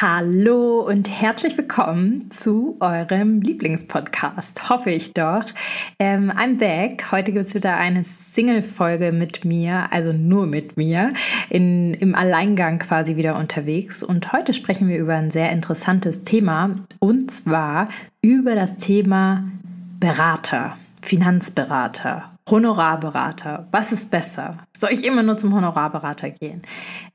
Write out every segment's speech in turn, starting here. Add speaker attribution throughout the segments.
Speaker 1: Hallo und herzlich willkommen zu eurem Lieblingspodcast. Hoffe ich doch. Ähm, I'm back. Heute gibt es wieder eine Single-Folge mit mir, also nur mit mir, in, im Alleingang quasi wieder unterwegs. Und heute sprechen wir über ein sehr interessantes Thema und zwar über das Thema Berater, Finanzberater Honorarberater. Was ist besser? Soll ich immer nur zum Honorarberater gehen?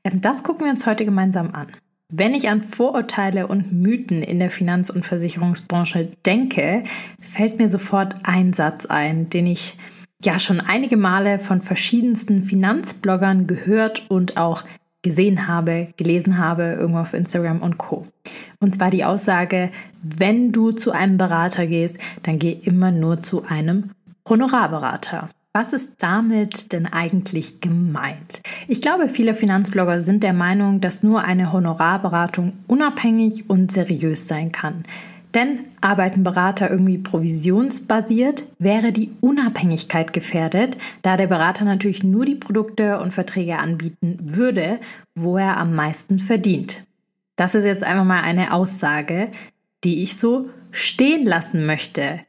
Speaker 1: Ähm, das gucken wir uns heute gemeinsam an. Wenn ich an Vorurteile und Mythen in der Finanz- und Versicherungsbranche denke, fällt mir sofort ein Satz ein, den ich ja schon einige Male von verschiedensten Finanzbloggern gehört und auch gesehen habe, gelesen habe, irgendwo auf Instagram und Co. Und zwar die Aussage, wenn du zu einem Berater gehst, dann geh immer nur zu einem Honorarberater. Was ist damit denn eigentlich gemeint? Ich glaube, viele Finanzblogger sind der Meinung, dass nur eine Honorarberatung unabhängig und seriös sein kann. Denn arbeiten Berater irgendwie provisionsbasiert, wäre die Unabhängigkeit gefährdet, da der Berater natürlich nur die Produkte und Verträge anbieten würde, wo er am meisten verdient. Das ist jetzt einfach mal eine Aussage, die ich so stehen lassen möchte.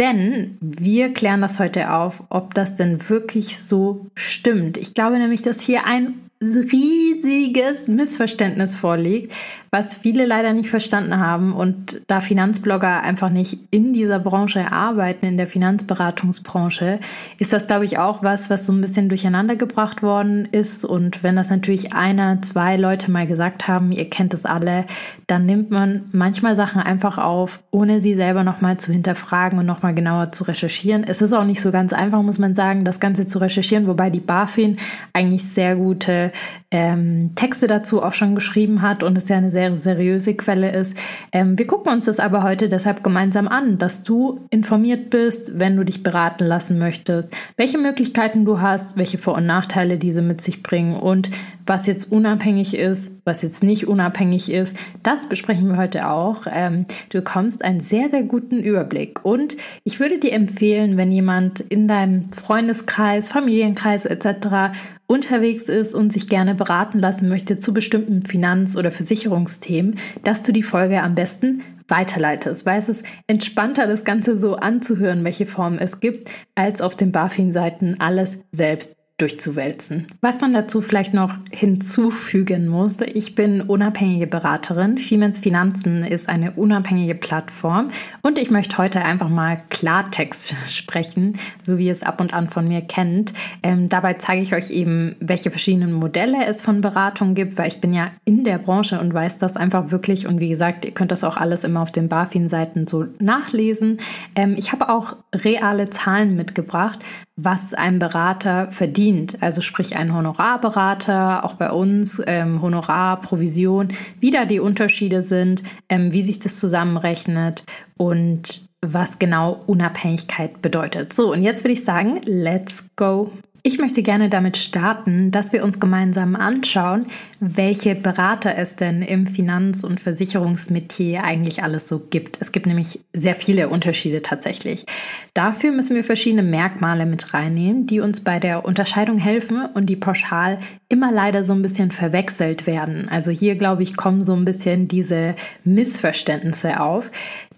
Speaker 1: Denn wir klären das heute auf, ob das denn wirklich so stimmt. Ich glaube nämlich, dass hier ein riesiges Missverständnis vorliegt, was viele leider nicht verstanden haben. Und da Finanzblogger einfach nicht in dieser Branche arbeiten, in der Finanzberatungsbranche, ist das, glaube ich, auch was, was so ein bisschen durcheinander gebracht worden ist. Und wenn das natürlich einer, zwei Leute mal gesagt haben, ihr kennt es alle, dann nimmt man manchmal Sachen einfach auf, ohne sie selber nochmal zu hinterfragen und nochmal genauer zu recherchieren. Es ist auch nicht so ganz einfach, muss man sagen, das Ganze zu recherchieren, wobei die BaFin eigentlich sehr gute ähm, Texte dazu auch schon geschrieben hat und es ja eine sehr seriöse Quelle ist. Ähm, wir gucken uns das aber heute deshalb gemeinsam an, dass du informiert bist, wenn du dich beraten lassen möchtest, welche Möglichkeiten du hast, welche Vor- und Nachteile diese mit sich bringen und was jetzt unabhängig ist, was jetzt nicht unabhängig ist, das besprechen wir heute auch. Ähm, du bekommst einen sehr, sehr guten Überblick. Und ich würde dir empfehlen, wenn jemand in deinem Freundeskreis, Familienkreis etc unterwegs ist und sich gerne beraten lassen möchte zu bestimmten Finanz- oder Versicherungsthemen, dass du die Folge am besten weiterleitest, weil es ist entspannter, das Ganze so anzuhören, welche Formen es gibt, als auf den BaFin-Seiten alles selbst durchzuwälzen. Was man dazu vielleicht noch hinzufügen muss, ich bin unabhängige Beraterin. Siemens Finanzen ist eine unabhängige Plattform und ich möchte heute einfach mal Klartext sprechen, so wie ihr es ab und an von mir kennt. Ähm, dabei zeige ich euch eben, welche verschiedenen Modelle es von Beratung gibt, weil ich bin ja in der Branche und weiß das einfach wirklich und wie gesagt, ihr könnt das auch alles immer auf den BaFin-Seiten so nachlesen. Ähm, ich habe auch reale Zahlen mitgebracht, was ein Berater verdient. Also sprich ein Honorarberater, auch bei uns, ähm, Honorar, Provision, wie da die Unterschiede sind, ähm, wie sich das zusammenrechnet und was genau Unabhängigkeit bedeutet. So, und jetzt würde ich sagen, let's go ich möchte gerne damit starten, dass wir uns gemeinsam anschauen, welche Berater es denn im Finanz- und Versicherungsmetier eigentlich alles so gibt. Es gibt nämlich sehr viele Unterschiede tatsächlich. Dafür müssen wir verschiedene Merkmale mit reinnehmen, die uns bei der Unterscheidung helfen und die pauschal immer leider so ein bisschen verwechselt werden. Also hier, glaube ich, kommen so ein bisschen diese Missverständnisse auf.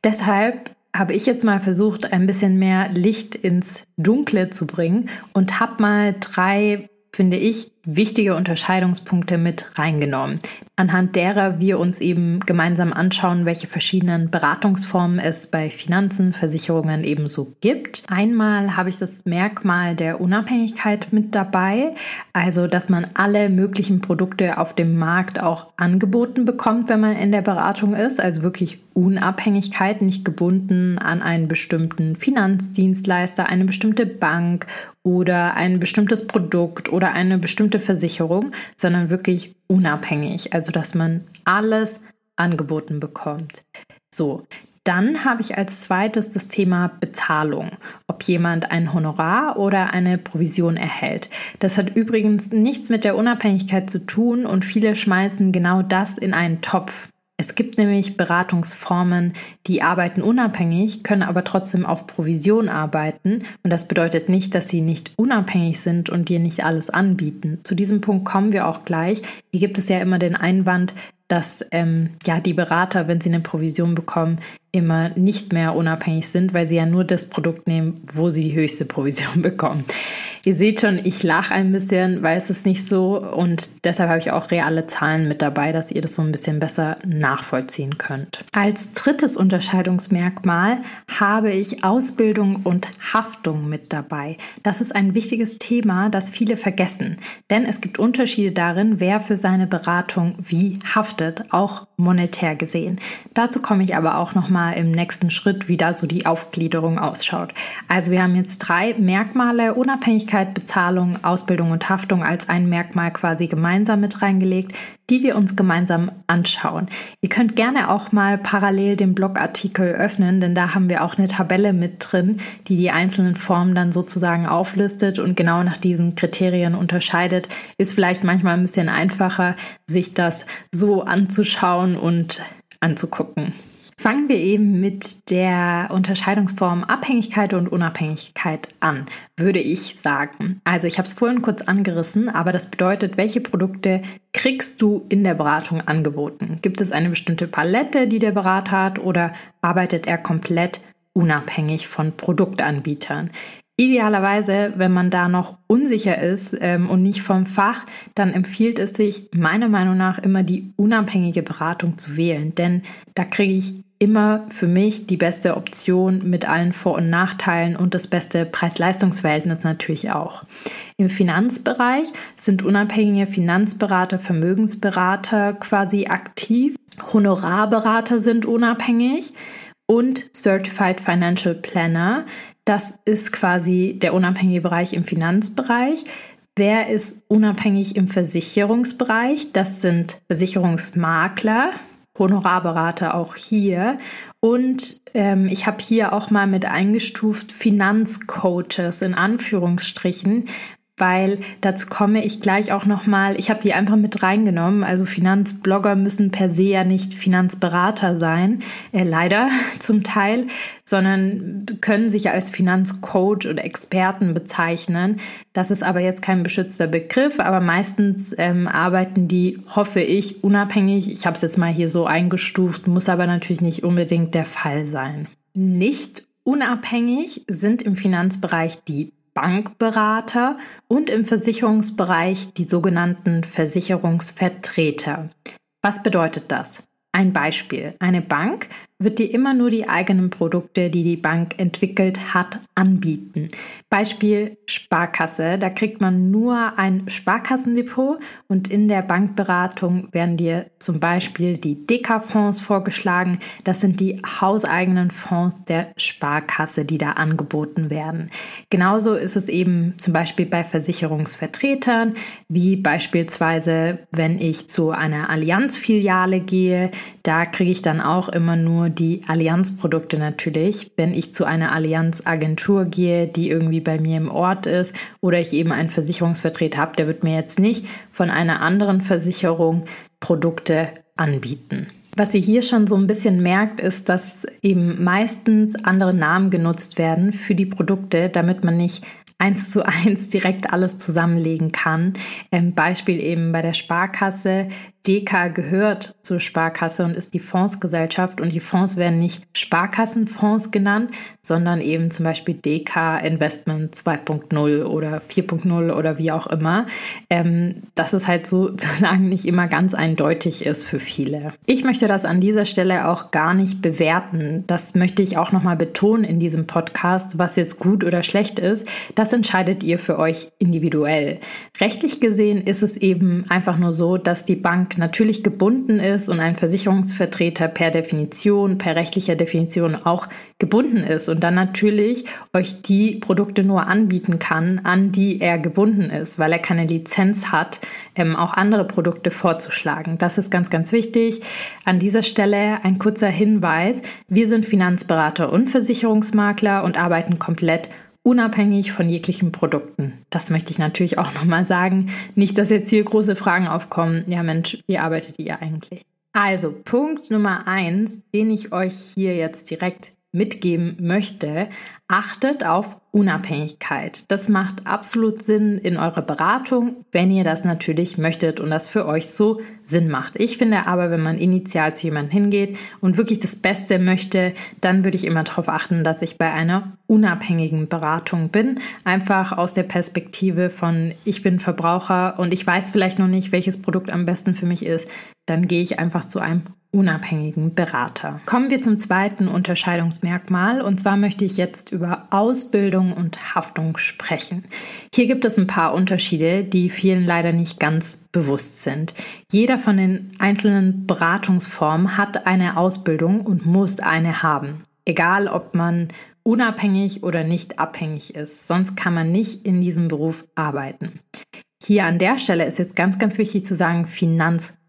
Speaker 1: Deshalb habe ich jetzt mal versucht, ein bisschen mehr Licht ins Dunkle zu bringen und habe mal drei, finde ich, wichtige Unterscheidungspunkte mit reingenommen, anhand derer wir uns eben gemeinsam anschauen, welche verschiedenen Beratungsformen es bei Finanzen, Versicherungen ebenso gibt. Einmal habe ich das Merkmal der Unabhängigkeit mit dabei, also dass man alle möglichen Produkte auf dem Markt auch angeboten bekommt, wenn man in der Beratung ist, also wirklich Unabhängigkeit, nicht gebunden an einen bestimmten Finanzdienstleister, eine bestimmte Bank oder ein bestimmtes Produkt oder eine bestimmte bestimmte Versicherung, sondern wirklich unabhängig. Also, dass man alles angeboten bekommt. So, dann habe ich als zweites das Thema Bezahlung. Ob ob jemand ein Honorar oder eine Provision erhält. Das hat übrigens nichts mit der Unabhängigkeit zu tun und viele schmeißen genau das in einen Topf. Es gibt nämlich Beratungsformen, die arbeiten unabhängig, können aber trotzdem auf Provision arbeiten. Und das bedeutet nicht, dass sie nicht unabhängig sind und dir nicht alles anbieten. Zu diesem Punkt kommen wir auch gleich. Hier gibt es ja immer den Einwand, dass ähm, ja die Berater, wenn sie eine Provision bekommen, immer nicht mehr unabhängig sind, weil sie ja nur das Produkt nehmen, wo sie die höchste Provision bekommen. Ihr seht schon, ich lache ein bisschen, weil es ist nicht so und deshalb habe ich auch reale Zahlen mit dabei, dass ihr das so ein bisschen besser nachvollziehen könnt. Als drittes Unterscheidungsmerkmal habe ich Ausbildung und Haftung mit dabei. Das ist ein wichtiges Thema, das viele vergessen, denn es gibt Unterschiede darin, wer für seine Beratung wie haftet, auch monetär gesehen. Dazu komme ich aber auch noch mal im nächsten Schritt, wie da so die Aufgliederung ausschaut. Also wir haben jetzt drei Merkmale Unabhängigkeit Bezahlung, Ausbildung und Haftung als ein Merkmal quasi gemeinsam mit reingelegt, die wir uns gemeinsam anschauen. Ihr könnt gerne auch mal parallel den Blogartikel öffnen, denn da haben wir auch eine Tabelle mit drin, die die einzelnen Formen dann sozusagen auflistet und genau nach diesen Kriterien unterscheidet. Ist vielleicht manchmal ein bisschen einfacher, sich das so anzuschauen und anzugucken. Fangen wir eben mit der Unterscheidungsform Abhängigkeit und Unabhängigkeit an, würde ich sagen. Also ich habe es vorhin kurz angerissen, aber das bedeutet, welche Produkte kriegst du in der Beratung angeboten? Gibt es eine bestimmte Palette, die der Berater hat oder arbeitet er komplett unabhängig von Produktanbietern? Idealerweise, wenn man da noch unsicher ist ähm, und nicht vom Fach, dann empfiehlt es sich meiner Meinung nach immer die unabhängige Beratung zu wählen, denn da kriege ich immer für mich die beste Option mit allen Vor- und Nachteilen und das beste Preis-Leistungs-Verhältnis natürlich auch. Im Finanzbereich sind unabhängige Finanzberater, Vermögensberater quasi aktiv. Honorarberater sind unabhängig und Certified Financial Planner. Das ist quasi der unabhängige Bereich im Finanzbereich. Wer ist unabhängig im Versicherungsbereich? Das sind Versicherungsmakler, Honorarberater auch hier. Und ähm, ich habe hier auch mal mit eingestuft Finanzcoaches in Anführungsstrichen, weil dazu komme ich gleich auch nochmal. Ich habe die einfach mit reingenommen. Also Finanzblogger müssen per se ja nicht Finanzberater sein, äh, leider zum Teil, sondern können sich als Finanzcoach oder Experten bezeichnen. Das ist aber jetzt kein beschützter Begriff, aber meistens ähm, arbeiten die, hoffe ich, unabhängig. Ich habe es jetzt mal hier so eingestuft, muss aber natürlich nicht unbedingt der Fall sein. Nicht unabhängig sind im Finanzbereich die Bankberater und im Versicherungsbereich die sogenannten Versicherungsvertreter. Was bedeutet das? Ein Beispiel. Eine Bank wird dir immer nur die eigenen Produkte, die die Bank entwickelt hat, anbieten. Beispiel Sparkasse. Da kriegt man nur ein Sparkassendepot und in der Bankberatung werden dir zum Beispiel die Deka-Fonds vorgeschlagen. Das sind die hauseigenen Fonds der Sparkasse, die da angeboten werden. Genauso ist es eben zum Beispiel bei Versicherungsvertretern, wie beispielsweise, wenn ich zu einer Allianz-Filiale gehe, da kriege ich dann auch immer nur die Allianz-Produkte natürlich. Wenn ich zu einer Allianz-Agentur gehe, die irgendwie bei mir im Ort ist oder ich eben einen Versicherungsvertreter habe, der wird mir jetzt nicht von einer anderen Versicherung Produkte anbieten. Was ihr hier schon so ein bisschen merkt, ist, dass eben meistens andere Namen genutzt werden für die Produkte, damit man nicht eins zu eins direkt alles zusammenlegen kann. Ähm, Beispiel eben bei der Sparkasse DK gehört zur Sparkasse und ist die Fondsgesellschaft und die Fonds werden nicht Sparkassenfonds genannt, sondern eben zum Beispiel DK Investment 2.0 oder 4.0 oder wie auch immer. Ähm, dass es halt sozusagen nicht immer ganz eindeutig ist für viele. Ich möchte das an dieser Stelle auch gar nicht bewerten. Das möchte ich auch nochmal betonen in diesem Podcast, was jetzt gut oder schlecht ist. Das entscheidet ihr für euch individuell. Rechtlich gesehen ist es eben einfach nur so, dass die Bank natürlich gebunden ist und ein Versicherungsvertreter per Definition, per rechtlicher Definition auch gebunden ist und dann natürlich euch die Produkte nur anbieten kann, an die er gebunden ist, weil er keine Lizenz hat, ähm, auch andere Produkte vorzuschlagen. Das ist ganz, ganz wichtig. An dieser Stelle ein kurzer Hinweis. Wir sind Finanzberater und Versicherungsmakler und arbeiten komplett unabhängig von jeglichen Produkten. Das möchte ich natürlich auch nochmal sagen. Nicht, dass jetzt hier große Fragen aufkommen. Ja, Mensch, wie arbeitet ihr eigentlich? Also, Punkt Nummer eins, den ich euch hier jetzt direkt mitgeben möchte, achtet auf Unabhängigkeit. Das macht absolut Sinn in eurer Beratung, wenn ihr das natürlich möchtet und das für euch so Sinn macht. Ich finde aber, wenn man initial zu jemandem hingeht und wirklich das Beste möchte, dann würde ich immer darauf achten, dass ich bei einer unabhängigen Beratung bin. Einfach aus der Perspektive von, ich bin Verbraucher und ich weiß vielleicht noch nicht, welches Produkt am besten für mich ist. Dann gehe ich einfach zu einem unabhängigen Berater. Kommen wir zum zweiten Unterscheidungsmerkmal und zwar möchte ich jetzt über Ausbildung und Haftung sprechen. Hier gibt es ein paar Unterschiede, die vielen leider nicht ganz bewusst sind. Jeder von den einzelnen Beratungsformen hat eine Ausbildung und muss eine haben. Egal, ob man unabhängig oder nicht abhängig ist. Sonst kann man nicht in diesem Beruf arbeiten. Hier an der Stelle ist jetzt ganz, ganz wichtig zu sagen,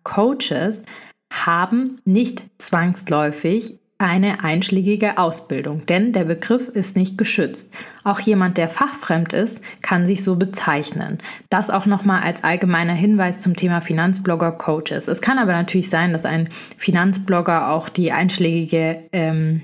Speaker 1: Finanzcoaches haben nicht zwangsläufig eine einschlägige Ausbildung, denn der Begriff ist nicht geschützt. Auch jemand, der fachfremd ist, kann sich so bezeichnen. Das auch nochmal als allgemeiner Hinweis zum Thema Finanzblogger Coaches. Es kann aber natürlich sein, dass ein Finanzblogger auch die einschlägige ähm,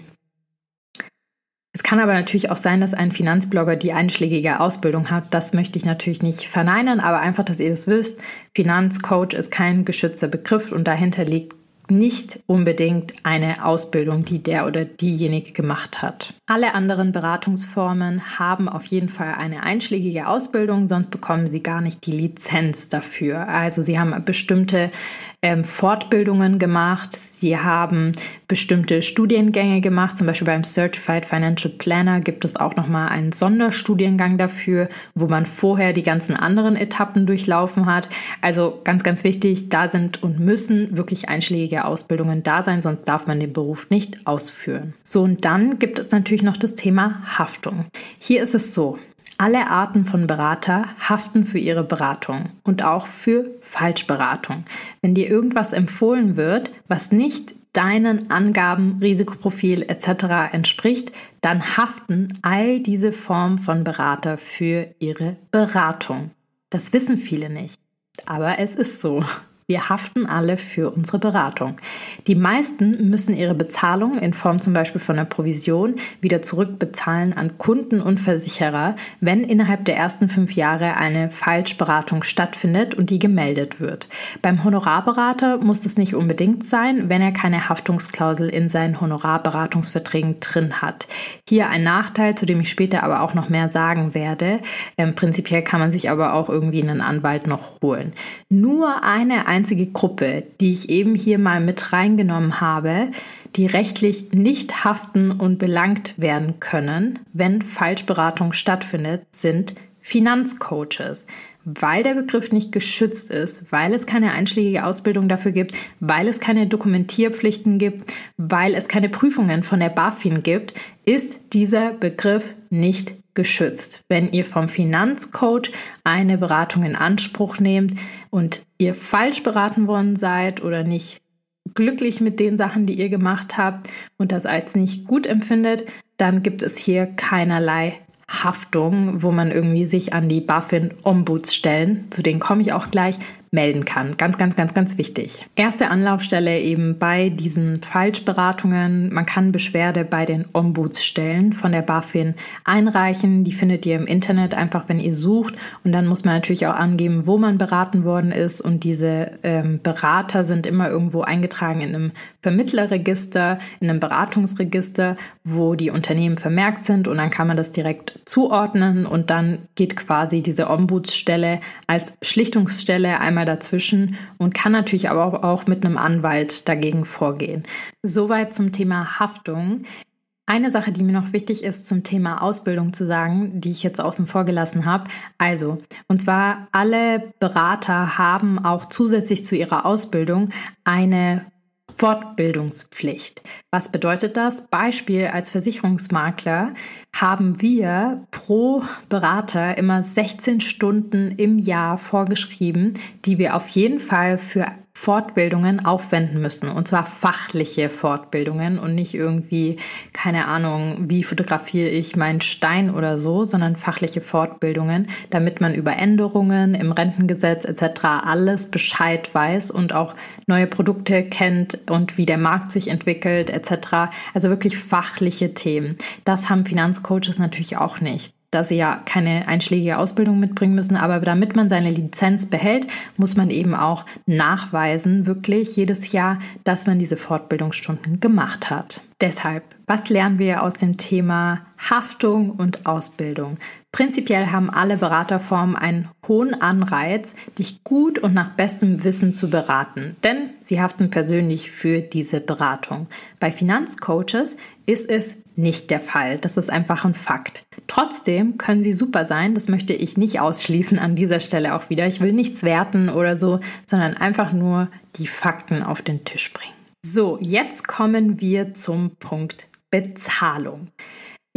Speaker 1: kann aber natürlich auch sein, dass ein Finanzblogger die einschlägige Ausbildung hat. Das möchte ich natürlich nicht verneinen, aber einfach, dass ihr das wisst. Finanzcoach ist kein geschützter Begriff und dahinter liegt nicht unbedingt eine Ausbildung, die der oder diejenige gemacht hat. Alle anderen Beratungsformen haben auf jeden Fall eine einschlägige Ausbildung, sonst bekommen sie gar nicht die Lizenz dafür. Also sie haben bestimmte ähm, Fortbildungen gemacht, Sie haben bestimmte Studiengänge gemacht, zum Beispiel beim Certified Financial Planner gibt es auch nochmal einen Sonderstudiengang dafür, wo man vorher die ganzen anderen Etappen durchlaufen hat. Also ganz, ganz wichtig, da sind und müssen wirklich einschlägige Ausbildungen da sein, sonst darf man den Beruf nicht ausführen. So, und dann gibt es natürlich noch das Thema Haftung. Hier ist es so, alle Arten von Berater haften für ihre Beratung und auch für Falschberatung. Wenn dir irgendwas empfohlen wird, was nicht deinen Angaben, Risikoprofil etc. entspricht, dann haften all diese Formen von Berater für ihre Beratung. Das wissen viele nicht, aber es ist so. Wir haften alle für unsere Beratung. Die meisten müssen ihre Bezahlung in Form zum Beispiel von einer Provision wieder zurückbezahlen an Kunden und Versicherer, wenn innerhalb der ersten fünf Jahre eine Falschberatung stattfindet und die gemeldet wird. Beim Honorarberater muss das nicht unbedingt sein, wenn er keine Haftungsklausel in seinen Honorarberatungsverträgen drin hat. Hier ein Nachteil, zu dem ich später aber auch noch mehr sagen werde. Ähm, prinzipiell kann man sich aber auch irgendwie einen Anwalt noch holen. Nur eine einzige Gruppe, die ich eben hier mal mit reingenommen habe, die rechtlich nicht haften und belangt werden können, wenn Falschberatung stattfindet, sind Finanzcoaches. Weil der Begriff nicht geschützt ist, weil es keine einschlägige Ausbildung dafür gibt, weil es keine Dokumentierpflichten gibt, weil es keine Prüfungen von der BaFin gibt, ist dieser Begriff nicht geschützt. Wenn ihr vom Finanzcoach eine Beratung in Anspruch nehmt und ihr falsch beraten worden seid oder nicht glücklich mit den Sachen, die ihr gemacht habt und das als nicht gut empfindet, dann gibt es hier keinerlei Haftung, wo man irgendwie sich an die BaFin Ombuds stellen, zu denen komme ich auch gleich, melden kann. Ganz, ganz, ganz, ganz wichtig. Erste Anlaufstelle eben bei diesen Falschberatungen. Man kann Beschwerde bei den Ombudsstellen von der BaFin einreichen. Die findet ihr im Internet einfach, wenn ihr sucht. Und dann muss man natürlich auch angeben, wo man beraten worden ist. Und diese ähm, Berater sind immer irgendwo eingetragen in einem Vermittlerregister, in einem Beratungsregister, wo die Unternehmen vermerkt sind. Und dann kann man das direkt zuordnen. Und dann geht quasi diese Ombudsstelle als Schlichtungsstelle einmal einmal dazwischen und kann natürlich aber auch mit einem Anwalt dagegen vorgehen. Soweit zum Thema Haftung. Eine Sache, die mir noch wichtig ist zum Thema Ausbildung zu sagen, die ich jetzt außen vor gelassen habe. Also, und zwar alle Berater haben auch zusätzlich zu ihrer Ausbildung eine Fortbildungspflicht. Was bedeutet das? Beispiel als Versicherungsmakler haben wir pro Berater immer 16 Stunden im Jahr vorgeschrieben, die wir auf jeden Fall für Fortbildungen aufwenden müssen. Und zwar fachliche Fortbildungen und nicht irgendwie, keine Ahnung, wie fotografiere ich meinen Stein oder so, sondern fachliche Fortbildungen, damit man über Änderungen im Rentengesetz etc. alles Bescheid weiß und auch neue Produkte kennt und wie der Markt sich entwickelt etc. Also wirklich fachliche Themen. Das haben Finanzcoaches natürlich auch nicht da sie ja keine einschlägige Ausbildung mitbringen müssen. Aber damit man seine Lizenz behält, muss man eben auch nachweisen, wirklich jedes Jahr, dass man diese Fortbildungsstunden gemacht hat. Deshalb, was lernen wir aus dem Thema Haftung und Ausbildung? Prinzipiell haben alle Beraterformen einen hohen Anreiz, dich gut und nach bestem Wissen zu beraten, denn sie haften persönlich für diese Beratung. Bei Finanzcoaches ist es nicht der Fall. Das ist einfach ein Fakt. Trotzdem können sie super sein. Das möchte ich nicht ausschließen an dieser Stelle auch wieder. Ich will nichts werten oder so, sondern einfach nur die Fakten auf den Tisch bringen. So, jetzt kommen wir zum Punkt Bezahlung.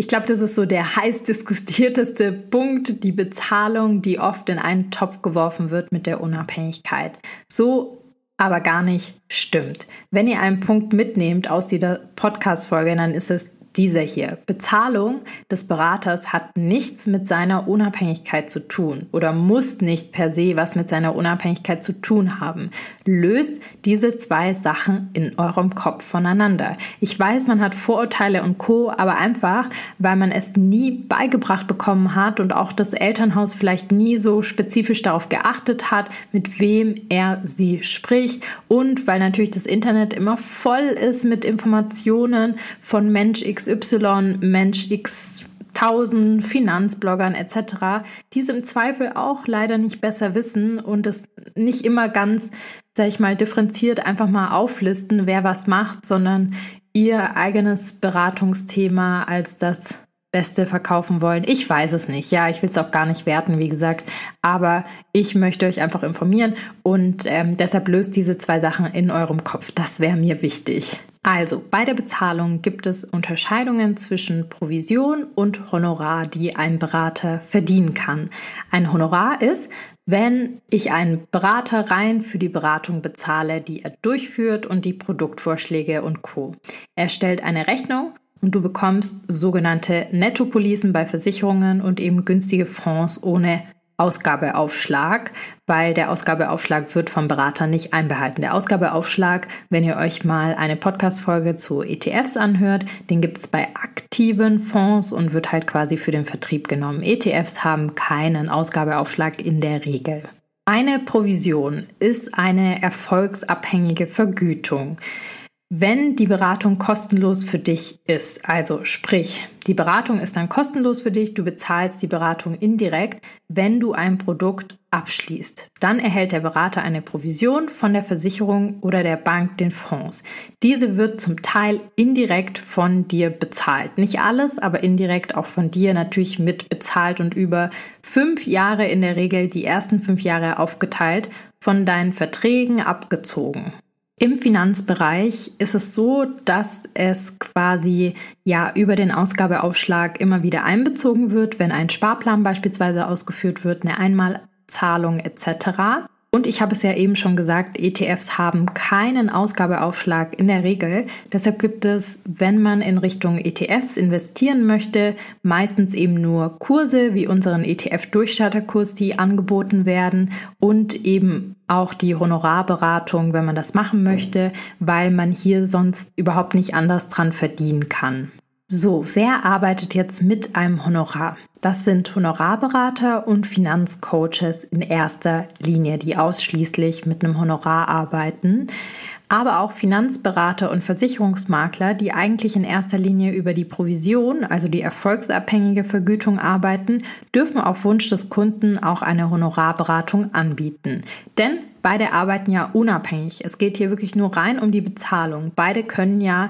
Speaker 1: Ich glaube, das ist so der heiß diskutierteste Punkt, die Bezahlung, die oft in einen Topf geworfen wird mit der Unabhängigkeit. So aber gar nicht stimmt. Wenn ihr einen Punkt mitnehmt aus dieser Podcast-Folge, dann ist es dieser hier. Bezahlung des Beraters hat nichts mit seiner Unabhängigkeit zu tun oder muss nicht per se was mit seiner Unabhängigkeit zu tun haben. Löst diese zwei Sachen in eurem Kopf voneinander. Ich weiß, man hat Vorurteile und Co, aber einfach, weil man es nie beigebracht bekommen hat und auch das Elternhaus vielleicht nie so spezifisch darauf geachtet hat, mit wem er sie spricht und weil natürlich das Internet immer voll ist mit Informationen von Mensch X XY, Mensch X tausend Finanzbloggern etc., die es im Zweifel auch leider nicht besser wissen und es nicht immer ganz, sag ich mal, differenziert einfach mal auflisten, wer was macht, sondern ihr eigenes Beratungsthema als das Beste verkaufen wollen. Ich weiß es nicht. Ja, ich will es auch gar nicht werten, wie gesagt. Aber ich möchte euch einfach informieren und ähm, deshalb löst diese zwei Sachen in eurem Kopf. Das wäre mir wichtig. Also, bei der Bezahlung gibt es Unterscheidungen zwischen Provision und Honorar, die ein Berater verdienen kann. Ein Honorar ist, wenn ich einen Berater rein für die Beratung bezahle, die er durchführt und die Produktvorschläge und Co. Er stellt eine Rechnung und du bekommst sogenannte Nettopolicen bei Versicherungen und eben günstige Fonds ohne Ausgabeaufschlag, weil der Ausgabeaufschlag wird vom Berater nicht einbehalten. Der Ausgabeaufschlag, wenn ihr euch mal eine Podcast-Folge zu ETFs anhört, den gibt es bei aktiven Fonds und wird halt quasi für den Vertrieb genommen. ETFs haben keinen Ausgabeaufschlag in der Regel. Eine Provision ist eine erfolgsabhängige Vergütung. Wenn die Beratung kostenlos für dich ist, also sprich, die Beratung ist dann kostenlos für dich, du bezahlst die Beratung indirekt, wenn du ein Produkt abschließt. Dann erhält der Berater eine Provision von der Versicherung oder der Bank, den Fonds. Diese wird zum Teil indirekt von dir bezahlt. Nicht alles, aber indirekt auch von dir natürlich mit bezahlt und über fünf Jahre in der Regel, die ersten fünf Jahre aufgeteilt, von deinen Verträgen abgezogen. Im Finanzbereich ist es so, dass es quasi ja über den Ausgabeaufschlag immer wieder einbezogen wird, wenn ein Sparplan beispielsweise ausgeführt wird, eine Einmalzahlung etc. Und ich habe es ja eben schon gesagt, ETFs haben keinen Ausgabeaufschlag in der Regel. Deshalb gibt es, wenn man in Richtung ETFs investieren möchte, meistens eben nur Kurse wie unseren ETF-Durchstarterkurs, die angeboten werden und eben auch die Honorarberatung, wenn man das machen möchte, weil man hier sonst überhaupt nicht anders dran verdienen kann. So, wer arbeitet jetzt mit einem Honorar? Das sind Honorarberater und Finanzcoaches in erster Linie, die ausschließlich mit einem Honorar arbeiten. Aber auch Finanzberater und Versicherungsmakler, die eigentlich in erster Linie über die Provision, also die erfolgsabhängige Vergütung arbeiten, dürfen auf Wunsch des Kunden auch eine Honorarberatung anbieten. Denn beide arbeiten ja unabhängig. Es geht hier wirklich nur rein um die Bezahlung. Beide können ja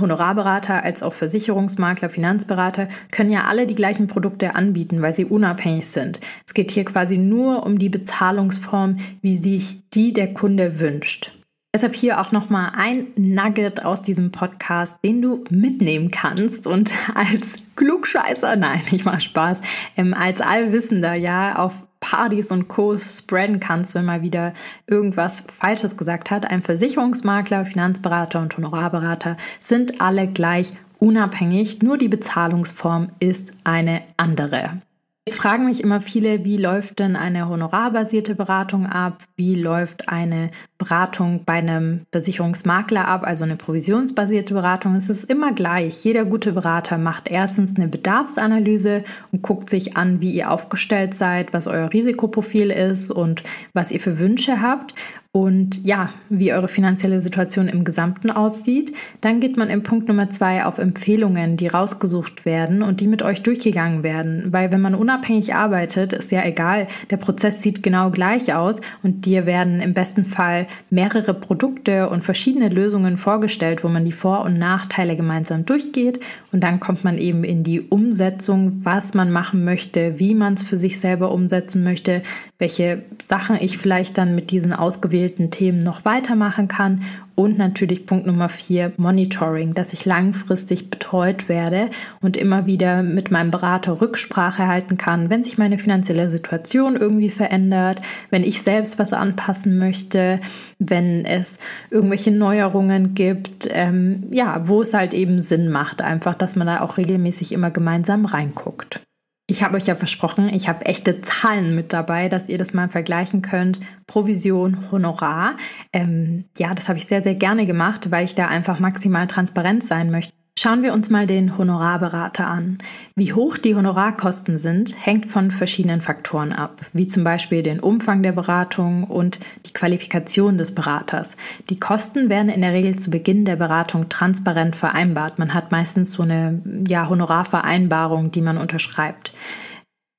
Speaker 1: Honorarberater als auch Versicherungsmakler, Finanzberater können ja alle die gleichen Produkte anbieten, weil sie unabhängig sind. Es geht hier quasi nur um die Bezahlungsform, wie sich die der Kunde wünscht. Deshalb hier auch nochmal ein Nugget aus diesem Podcast, den du mitnehmen kannst und als Klugscheißer, nein, ich mache Spaß, ähm, als Allwissender ja auf Partys und Co. spreaden kannst, wenn mal wieder irgendwas Falsches gesagt hat. Ein Versicherungsmakler, Finanzberater und Honorarberater sind alle gleich unabhängig, nur die Bezahlungsform ist eine andere. Jetzt fragen mich immer viele, wie läuft denn eine honorarbasierte Beratung ab? Wie läuft eine Beratung bei einem Versicherungsmakler ab, also eine provisionsbasierte Beratung? Es ist immer gleich. Jeder gute Berater macht erstens eine Bedarfsanalyse und guckt sich an, wie ihr aufgestellt seid, was euer Risikoprofil ist und was ihr für Wünsche habt und ja, wie eure finanzielle Situation im Gesamten aussieht. Dann geht man im Punkt Nummer zwei auf Empfehlungen, die rausgesucht werden und die mit euch durchgegangen werden. Weil wenn man unabhängig arbeitet, ist ja egal, der Prozess sieht genau gleich aus und dir werden im besten Fall mehrere Produkte und verschiedene Lösungen vorgestellt, wo man die Vor- und Nachteile gemeinsam durchgeht und dann kommt man eben in die Umsetzung, was man machen möchte, wie man es für sich selber umsetzen möchte, welche Sachen ich vielleicht dann mit diesen ausgewählten Themen noch weitermachen kann und natürlich Punkt Nummer vier, Monitoring, dass ich langfristig betreut werde und immer wieder mit meinem Berater Rücksprache halten kann, wenn sich meine finanzielle Situation irgendwie verändert, wenn ich selbst was anpassen möchte, wenn es irgendwelche Neuerungen gibt, ähm, ja, wo es halt eben Sinn macht, einfach, dass man da auch regelmäßig immer gemeinsam reinguckt. Ich habe euch ja versprochen, ich habe echte Zahlen mit dabei, dass ihr das mal vergleichen könnt. Provision, Honorar. Ähm, ja, das habe ich sehr, sehr gerne gemacht, weil ich da einfach maximal transparent sein möchte. Schauen wir uns mal den Honorarberater an. Wie hoch die Honorarkosten sind, hängt von verschiedenen Faktoren ab, wie zum Beispiel den Umfang der Beratung und die Qualifikation des Beraters. Die Kosten werden in der Regel zu Beginn der Beratung transparent vereinbart. Man hat meistens so eine ja, Honorarvereinbarung, die man unterschreibt.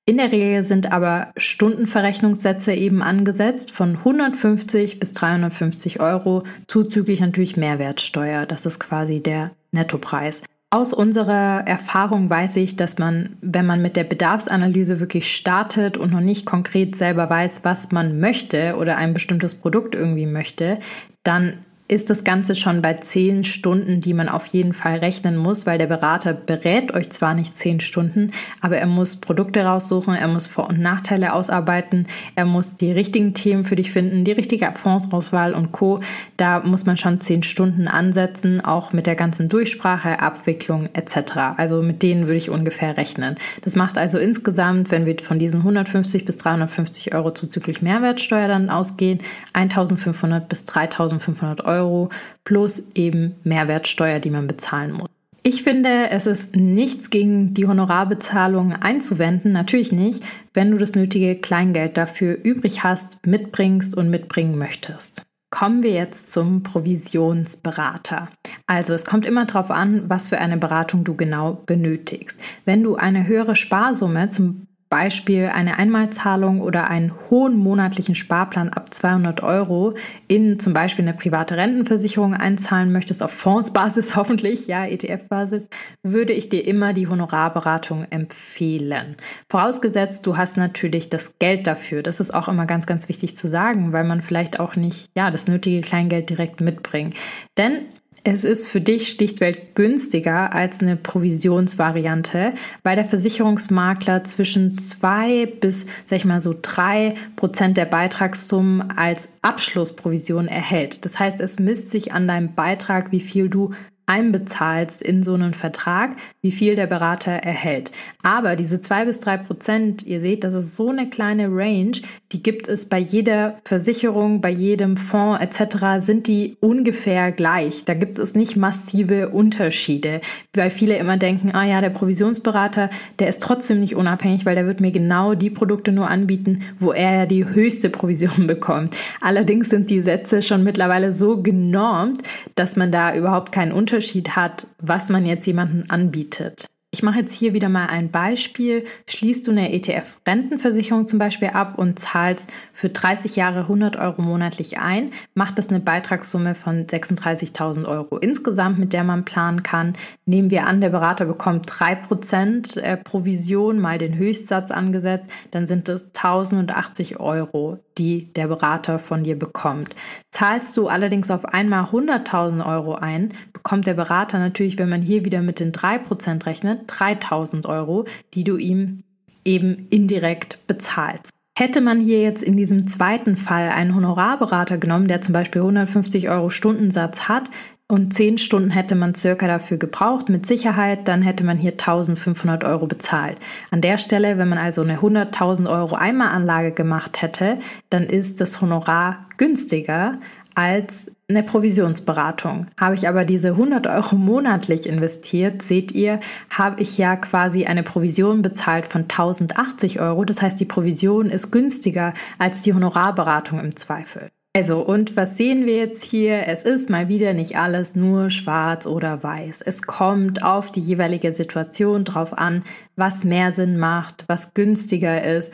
Speaker 1: In der Regel sind aber Stundenverrechnungssätze eben angesetzt von 150 bis 350 Euro, zuzüglich natürlich Mehrwertsteuer. Das ist quasi der Nettopreis. Aus unserer Erfahrung weiß ich, dass man, wenn man mit der Bedarfsanalyse wirklich startet und noch nicht konkret selber weiß, was man möchte oder ein bestimmtes Produkt irgendwie möchte, dann ist das Ganze schon bei zehn Stunden, die man auf jeden Fall rechnen muss, weil der Berater berät euch zwar nicht zehn Stunden, aber er muss Produkte raussuchen, er muss Vor- und Nachteile ausarbeiten, er muss die richtigen Themen für dich finden, die richtige Fondsauswahl und Co. Da muss man schon zehn Stunden ansetzen, auch mit der ganzen Durchsprache, Abwicklung etc. Also mit denen würde ich ungefähr rechnen. Das macht also insgesamt, wenn wir von diesen 150 bis 350 Euro zuzüglich Mehrwertsteuer dann ausgehen, 1500 bis 3500 Euro Euro plus eben Mehrwertsteuer, die man bezahlen muss. Ich finde, es ist nichts gegen die Honorarbezahlung einzuwenden, natürlich nicht, wenn du das nötige Kleingeld dafür übrig hast, mitbringst und mitbringen möchtest. Kommen wir jetzt zum Provisionsberater. Also es kommt immer darauf an, was für eine Beratung du genau benötigst. Wenn du eine höhere Sparsumme zum Beispiel eine Einmalzahlung oder einen hohen monatlichen Sparplan ab 200 Euro in zum Beispiel eine private Rentenversicherung einzahlen möchtest, auf Fondsbasis hoffentlich, ja, ETF-Basis, würde ich dir immer die Honorarberatung empfehlen. Vorausgesetzt, du hast natürlich das Geld dafür. Das ist auch immer ganz, ganz wichtig zu sagen, weil man vielleicht auch nicht, ja, das nötige Kleingeld direkt mitbringt. Denn es ist für dich schlichtweg günstiger als eine Provisionsvariante, weil der Versicherungsmakler zwischen zwei bis, sag ich mal so, drei Prozent der Beitragssummen als Abschlussprovision erhält. Das heißt, es misst sich an deinem Beitrag, wie viel du einbezahlst in so einen Vertrag, wie viel der Berater erhält. Aber diese zwei bis drei Prozent, ihr seht, das ist so eine kleine Range, die gibt es bei jeder Versicherung, bei jedem Fonds etc. sind die ungefähr gleich. Da gibt es nicht massive Unterschiede, weil viele immer denken, ah ja, der Provisionsberater, der ist trotzdem nicht unabhängig, weil der wird mir genau die Produkte nur anbieten, wo er ja die höchste Provision bekommt. Allerdings sind die Sätze schon mittlerweile so genormt, dass man da überhaupt keinen Unterschied Unterschied hat, was man jetzt jemandem anbietet. Ich mache jetzt hier wieder mal ein Beispiel. Schließt du eine ETF-Rentenversicherung zum Beispiel ab und zahlst für 30 Jahre 100 Euro monatlich ein, macht das eine Beitragssumme von 36.000 Euro insgesamt, mit der man planen kann. Nehmen wir an, der Berater bekommt 3% äh, Provision mal den Höchstsatz angesetzt, dann sind es 1080 Euro, die der Berater von dir bekommt. Zahlst du allerdings auf einmal 100.000 Euro ein, bekommt der Berater natürlich, wenn man hier wieder mit den 3% rechnet, 3000 Euro, die du ihm eben indirekt bezahlst. Hätte man hier jetzt in diesem zweiten Fall einen Honorarberater genommen, der zum Beispiel 150 Euro Stundensatz hat, und 10 Stunden hätte man circa dafür gebraucht, mit Sicherheit, dann hätte man hier 1500 Euro bezahlt. An der Stelle, wenn man also eine 100.000 Euro Eimeranlage gemacht hätte, dann ist das Honorar günstiger als eine Provisionsberatung. Habe ich aber diese 100 Euro monatlich investiert, seht ihr, habe ich ja quasi eine Provision bezahlt von 1080 Euro. Das heißt, die Provision ist günstiger als die Honorarberatung im Zweifel. Also, und was sehen wir jetzt hier? Es ist mal wieder nicht alles nur schwarz oder weiß. Es kommt auf die jeweilige Situation drauf an, was mehr Sinn macht, was günstiger ist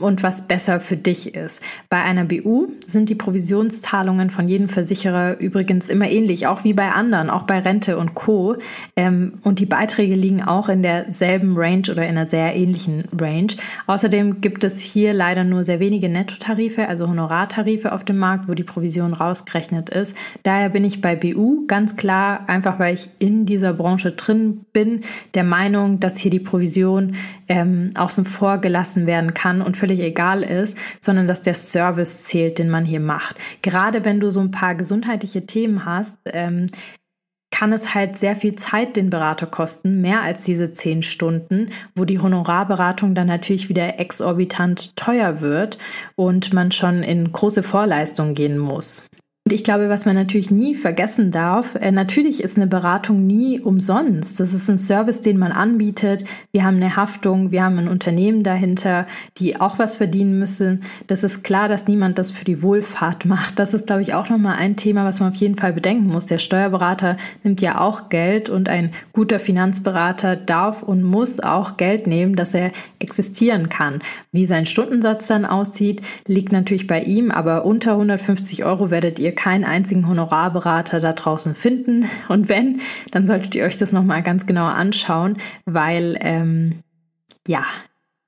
Speaker 1: und was besser für dich ist. Bei einer BU sind die Provisionszahlungen von jedem Versicherer übrigens immer ähnlich, auch wie bei anderen, auch bei Rente und Co. Ähm, und die Beiträge liegen auch in derselben Range oder in einer sehr ähnlichen Range. Außerdem gibt es hier leider nur sehr wenige Nettotarife, also Honorartarife auf dem Markt, wo die Provision rausgerechnet ist. Daher bin ich bei BU ganz klar, einfach weil ich in dieser Branche drin bin, der Meinung, dass hier die Provision Vision ähm, außen vor gelassen werden kann und völlig egal ist, sondern dass der Service zählt, den man hier macht. Gerade wenn du so ein paar gesundheitliche Themen hast, ähm, kann es halt sehr viel Zeit den Berater kosten, mehr als diese zehn Stunden, wo die Honorarberatung dann natürlich wieder exorbitant teuer wird und man schon in große Vorleistungen gehen muss. Und ich glaube, was man natürlich nie vergessen darf, äh, natürlich ist eine Beratung nie umsonst. Das ist ein Service, den man anbietet. Wir haben eine Haftung, wir haben ein Unternehmen dahinter, die auch was verdienen müssen. Das ist klar, dass niemand das für die Wohlfahrt macht. Das ist, glaube ich, auch nochmal ein Thema, was man auf jeden Fall bedenken muss. Der Steuerberater nimmt ja auch Geld und ein guter Finanzberater darf und muss auch Geld nehmen, dass er existieren kann. Wie sein Stundensatz dann aussieht, liegt natürlich bei ihm, aber unter 150 Euro werdet ihr keinen einzigen Honorarberater da draußen finden. Und wenn, dann solltet ihr euch das nochmal ganz genau anschauen, weil ähm, ja,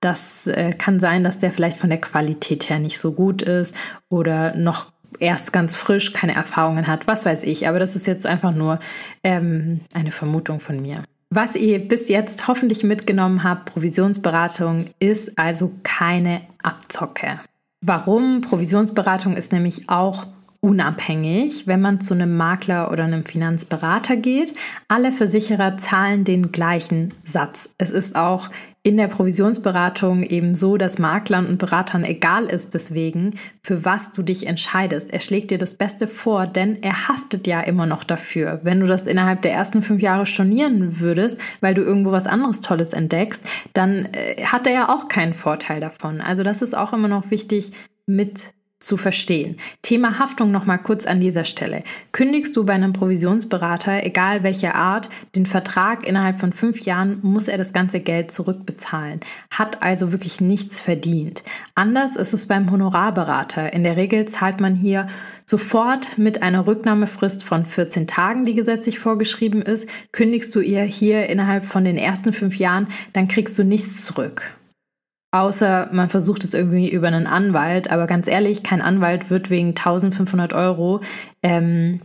Speaker 1: das äh, kann sein, dass der vielleicht von der Qualität her nicht so gut ist oder noch erst ganz frisch keine Erfahrungen hat, was weiß ich. Aber das ist jetzt einfach nur ähm, eine Vermutung von mir. Was ihr bis jetzt hoffentlich mitgenommen habt, Provisionsberatung ist also keine Abzocke. Warum? Provisionsberatung ist nämlich auch unabhängig, wenn man zu einem Makler oder einem Finanzberater geht. Alle Versicherer zahlen den gleichen Satz. Es ist auch in der Provisionsberatung eben so, dass Maklern und Beratern egal ist deswegen, für was du dich entscheidest. Er schlägt dir das Beste vor, denn er haftet ja immer noch dafür. Wenn du das innerhalb der ersten fünf Jahre stornieren würdest, weil du irgendwo was anderes Tolles entdeckst, dann äh, hat er ja auch keinen Vorteil davon. Also das ist auch immer noch wichtig mit zu verstehen. Thema Haftung noch mal kurz an dieser Stelle. Kündigst du bei einem Provisionsberater, egal welcher Art, den Vertrag innerhalb von fünf Jahren, muss er das ganze Geld zurückbezahlen. Hat also wirklich nichts verdient. Anders ist es beim Honorarberater. In der Regel zahlt man hier sofort mit einer Rücknahmefrist von 14 Tagen, die gesetzlich vorgeschrieben ist. Kündigst du ihr hier innerhalb von den ersten fünf Jahren, dann kriegst du nichts zurück. Außer man versucht es irgendwie über einen Anwalt. Aber ganz ehrlich, kein Anwalt wird wegen 1500 Euro ähm,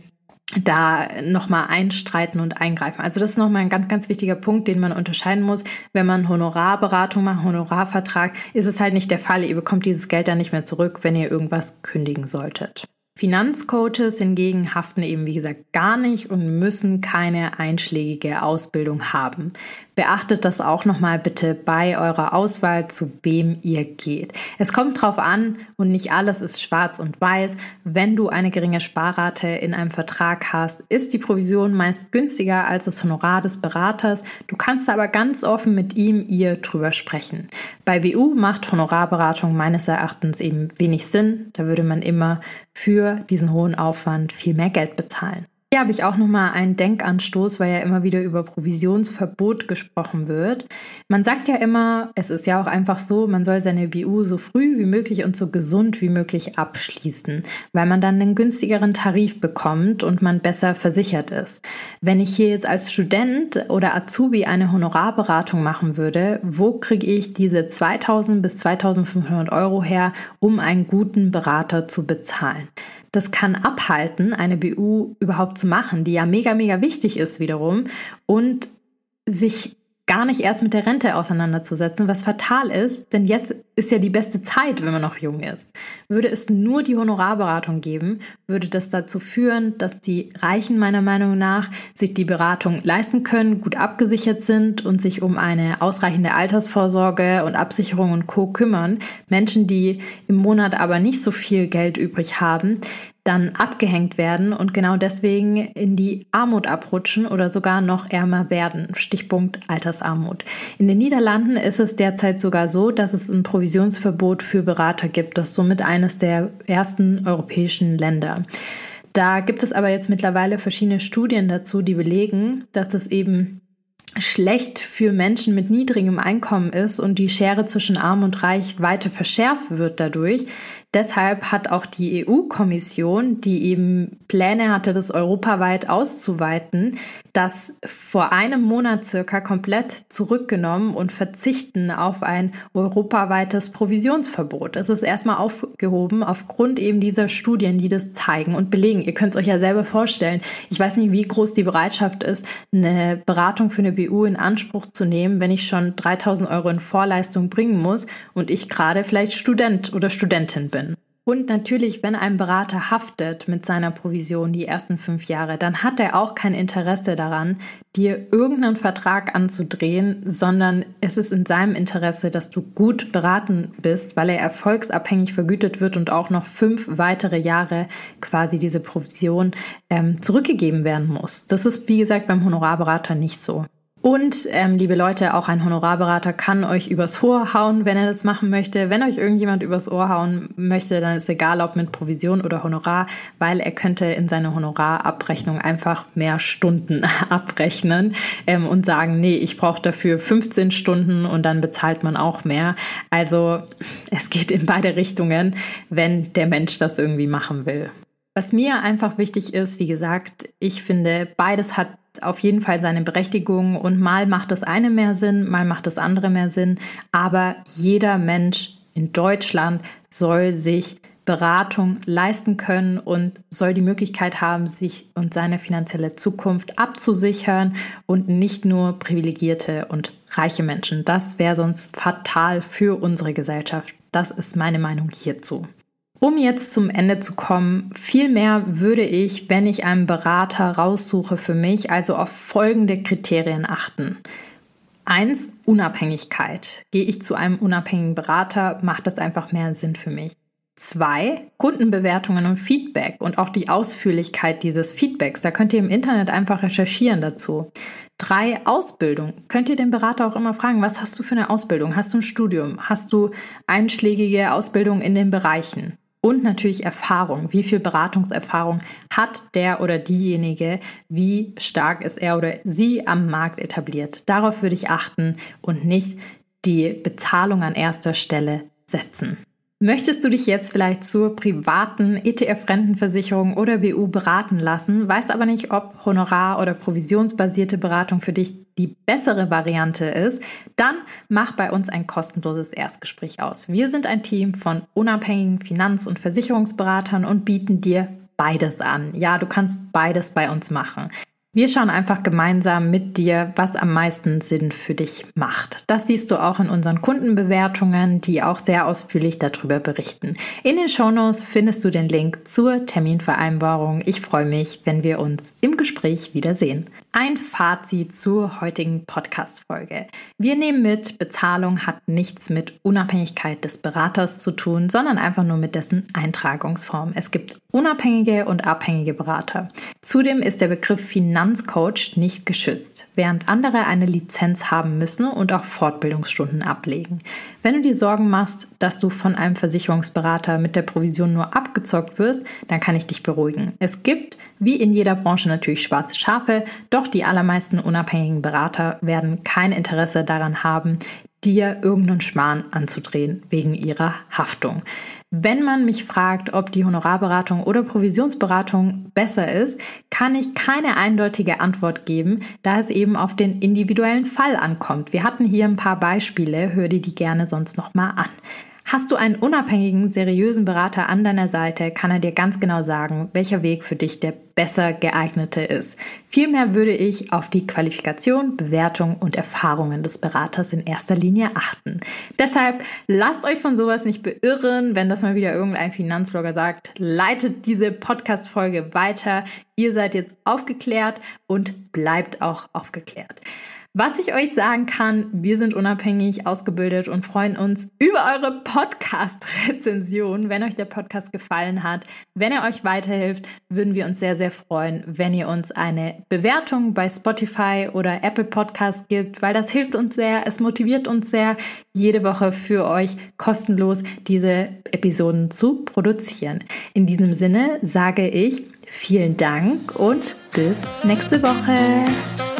Speaker 1: da nochmal einstreiten und eingreifen. Also das ist nochmal ein ganz, ganz wichtiger Punkt, den man unterscheiden muss. Wenn man Honorarberatung macht, Honorarvertrag, ist es halt nicht der Fall. Ihr bekommt dieses Geld dann nicht mehr zurück, wenn ihr irgendwas kündigen solltet. Finanzcoaches hingegen haften eben, wie gesagt, gar nicht und müssen keine einschlägige Ausbildung haben. Beachtet das auch nochmal bitte bei eurer Auswahl, zu wem ihr geht. Es kommt drauf an und nicht alles ist schwarz und weiß. Wenn du eine geringe Sparrate in einem Vertrag hast, ist die Provision meist günstiger als das Honorar des Beraters. Du kannst aber ganz offen mit ihm, ihr drüber sprechen. Bei WU macht Honorarberatung meines Erachtens eben wenig Sinn. Da würde man immer für diesen hohen Aufwand viel mehr Geld bezahlen. Hier habe ich auch nochmal einen Denkanstoß, weil ja immer wieder über Provisionsverbot gesprochen wird. Man sagt ja immer, es ist ja auch einfach so, man soll seine BU so früh wie möglich und so gesund wie möglich abschließen, weil man dann einen günstigeren Tarif bekommt und man besser versichert ist. Wenn ich hier jetzt als Student oder Azubi eine Honorarberatung machen würde, wo kriege ich diese 2000 bis 2500 Euro her, um einen guten Berater zu bezahlen? Das kann abhalten, eine BU überhaupt zu machen, die ja mega, mega wichtig ist wiederum und sich gar nicht erst mit der Rente auseinanderzusetzen, was fatal ist, denn jetzt ist ja die beste Zeit, wenn man noch jung ist. Würde es nur die Honorarberatung geben, würde das dazu führen, dass die Reichen meiner Meinung nach sich die Beratung leisten können, gut abgesichert sind und sich um eine ausreichende Altersvorsorge und Absicherung und Co kümmern. Menschen, die im Monat aber nicht so viel Geld übrig haben, dann abgehängt werden und genau deswegen in die Armut abrutschen oder sogar noch ärmer werden. Stichpunkt Altersarmut. In den Niederlanden ist es derzeit sogar so, dass es ein Provisionsverbot für Berater gibt. Das ist somit eines der ersten europäischen Länder. Da gibt es aber jetzt mittlerweile verschiedene Studien dazu, die belegen, dass das eben schlecht für Menschen mit niedrigem Einkommen ist und die Schere zwischen arm und reich weiter verschärft wird dadurch, Deshalb hat auch die EU-Kommission, die eben Pläne hatte, das europaweit auszuweiten, das vor einem Monat circa komplett zurückgenommen und verzichten auf ein europaweites Provisionsverbot. Es ist erstmal aufgehoben aufgrund eben dieser Studien, die das zeigen und belegen. Ihr könnt es euch ja selber vorstellen. Ich weiß nicht, wie groß die Bereitschaft ist, eine Beratung für eine BU in Anspruch zu nehmen, wenn ich schon 3000 Euro in Vorleistung bringen muss und ich gerade vielleicht Student oder Studentin bin. Und natürlich, wenn ein Berater haftet mit seiner Provision die ersten fünf Jahre, dann hat er auch kein Interesse daran, dir irgendeinen Vertrag anzudrehen, sondern es ist in seinem Interesse, dass du gut beraten bist, weil er erfolgsabhängig vergütet wird und auch noch fünf weitere Jahre quasi diese Provision ähm, zurückgegeben werden muss. Das ist, wie gesagt, beim Honorarberater nicht so. Und ähm, liebe Leute, auch ein Honorarberater kann euch übers Ohr hauen, wenn er das machen möchte. Wenn euch irgendjemand übers Ohr hauen möchte, dann ist egal, ob mit Provision oder Honorar, weil er könnte in seine Honorarabrechnung einfach mehr Stunden abrechnen ähm, und sagen, nee, ich brauche dafür 15 Stunden und dann bezahlt man auch mehr. Also es geht in beide Richtungen, wenn der Mensch das irgendwie machen will. Was mir einfach wichtig ist, wie gesagt, ich finde, beides hat auf jeden Fall seine Berechtigung und mal macht das eine mehr Sinn, mal macht das andere mehr Sinn. Aber jeder Mensch in Deutschland soll sich Beratung leisten können und soll die Möglichkeit haben, sich und seine finanzielle Zukunft abzusichern und nicht nur privilegierte und reiche Menschen. Das wäre sonst fatal für unsere Gesellschaft. Das ist meine Meinung hierzu. Um jetzt zum Ende zu kommen, viel mehr würde ich, wenn ich einen Berater raussuche für mich, also auf folgende Kriterien achten. Eins, Unabhängigkeit. Gehe ich zu einem unabhängigen Berater, macht das einfach mehr Sinn für mich. Zwei, Kundenbewertungen und Feedback und auch die Ausführlichkeit dieses Feedbacks. Da könnt ihr im Internet einfach recherchieren dazu. Drei, Ausbildung. Könnt ihr den Berater auch immer fragen, was hast du für eine Ausbildung? Hast du ein Studium? Hast du einschlägige Ausbildung in den Bereichen? Und natürlich Erfahrung. Wie viel Beratungserfahrung hat der oder diejenige? Wie stark ist er oder sie am Markt etabliert? Darauf würde ich achten und nicht die Bezahlung an erster Stelle setzen. Möchtest du dich jetzt vielleicht zur privaten ETF-Rentenversicherung oder BU beraten lassen, weißt aber nicht, ob Honorar- oder provisionsbasierte Beratung für dich die bessere Variante ist, dann mach bei uns ein kostenloses Erstgespräch aus. Wir sind ein Team von unabhängigen Finanz- und Versicherungsberatern und bieten dir beides an. Ja, du kannst beides bei uns machen. Wir schauen einfach gemeinsam mit dir, was am meisten Sinn für dich macht. Das siehst du auch in unseren Kundenbewertungen, die auch sehr ausführlich darüber berichten. In den Shownotes findest du den Link zur Terminvereinbarung. Ich freue mich, wenn wir uns im Gespräch wiedersehen. Ein Fazit zur heutigen Podcast-Folge. Wir nehmen mit, Bezahlung hat nichts mit Unabhängigkeit des Beraters zu tun, sondern einfach nur mit dessen Eintragungsform. Es gibt unabhängige und abhängige Berater. Zudem ist der Begriff Finanzcoach nicht geschützt, während andere eine Lizenz haben müssen und auch Fortbildungsstunden ablegen. Wenn du dir Sorgen machst, dass du von einem Versicherungsberater mit der Provision nur abgezockt wirst, dann kann ich dich beruhigen. Es gibt, wie in jeder Branche natürlich schwarze Schafe, doch die allermeisten unabhängigen Berater werden kein Interesse daran haben, dir irgendeinen Schmarrn anzudrehen wegen ihrer Haftung. Wenn man mich fragt, ob die Honorarberatung oder Provisionsberatung besser ist, kann ich keine eindeutige Antwort geben, da es eben auf den individuellen Fall ankommt. Wir hatten hier ein paar Beispiele, hör dir die gerne sonst nochmal an. Hast du einen unabhängigen, seriösen Berater an deiner Seite, kann er dir ganz genau sagen, welcher Weg für dich der besser geeignete ist. Vielmehr würde ich auf die Qualifikation, Bewertung und Erfahrungen des Beraters in erster Linie achten. Deshalb lasst euch von sowas nicht beirren, wenn das mal wieder irgendein Finanzblogger sagt. Leitet diese Podcast-Folge weiter. Ihr seid jetzt aufgeklärt und bleibt auch aufgeklärt. Was ich euch sagen kann, wir sind unabhängig ausgebildet und freuen uns über eure Podcast-Rezension. Wenn euch der Podcast gefallen hat, wenn er euch weiterhilft, würden wir uns sehr, sehr freuen, wenn ihr uns eine Bewertung bei Spotify oder Apple Podcast gibt, weil das hilft uns sehr. Es motiviert uns sehr, jede Woche für euch kostenlos diese Episoden zu produzieren. In diesem Sinne sage ich vielen Dank und bis nächste Woche.